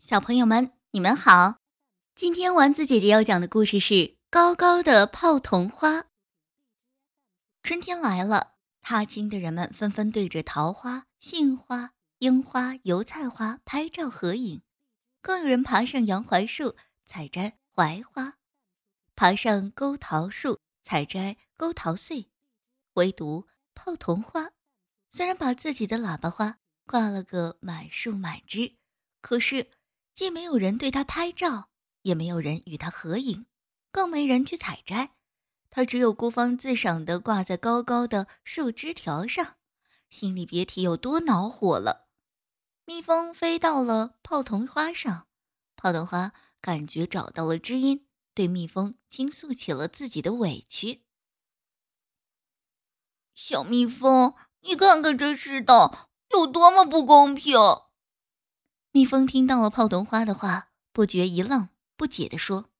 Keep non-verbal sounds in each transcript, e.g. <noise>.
小朋友们，你们好！今天丸子姐姐要讲的故事是《高高的泡桐花》。春天来了，踏青的人们纷纷对着桃花、杏花、樱花、油菜花拍照合影，更有人爬上杨槐树采摘槐花，爬上沟桃树采摘沟桃穗。唯独泡桐花，虽然把自己的喇叭花挂了个满树满枝，可是。既没有人对他拍照，也没有人与他合影，更没人去采摘，他只有孤芳自赏地挂在高高的树枝条上，心里别提有多恼火了。蜜蜂飞到了泡桐花上，泡桐花感觉找到了知音，对蜜蜂倾诉起了自己的委屈。小蜜蜂，你看看这世道有多么不公平！蜜蜂听到了泡桐花的话，不觉一愣，不解地说：“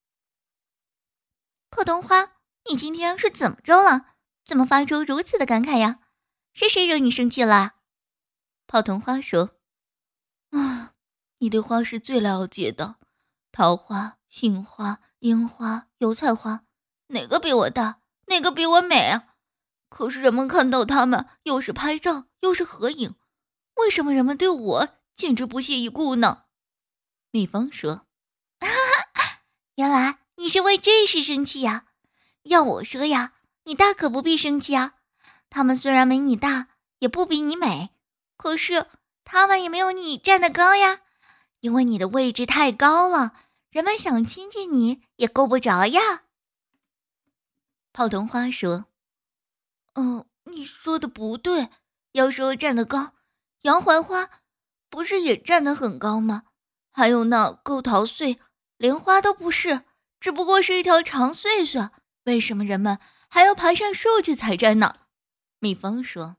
泡桐花，你今天是怎么着了？怎么发出如此的感慨呀？是谁惹你生气了？”泡桐花说：“啊，你对花是最了解的，桃花、杏花、樱花、油菜花，哪个比我大？哪个比我美啊？可是人们看到它们，又是拍照，又是合影，为什么人们对我？”简直不屑一顾呢，蜜蜂说：“ <laughs> 原来你是为这事生气呀？要我说呀，你大可不必生气啊。他们虽然没你大，也不比你美，可是他们也没有你站得高呀。因为你的位置太高了，人们想亲近你也够不着呀。”泡桐花说：“哦，你说的不对。要说站得高，杨槐花。”不是也站得很高吗？还有那构桃穗，连花都不是，只不过是一条长穗穗。为什么人们还要爬上树去采摘呢？蜜蜂说：“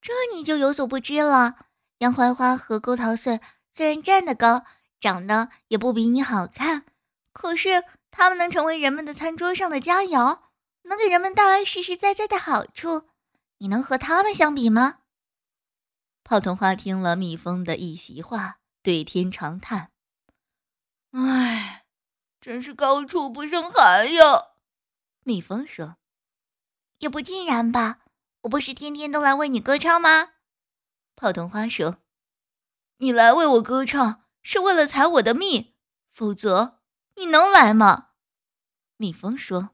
这你就有所不知了。杨槐花和构桃穗虽然站得高，长得也不比你好看，可是它们能成为人们的餐桌上的佳肴，能给人们带来实实在在的好处。你能和它们相比吗？”泡桐花听了蜜蜂的一席话，对天长叹：“唉，真是高处不胜寒呀。”蜜蜂说：“也不尽然吧，我不是天天都来为你歌唱吗？”泡桐花说：“你来为我歌唱，是为了采我的蜜，否则你能来吗？”蜜蜂说：“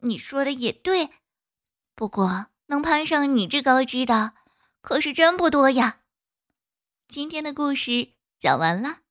你说的也对，不过能攀上你这高枝的。”可是真不多呀。今天的故事讲完了。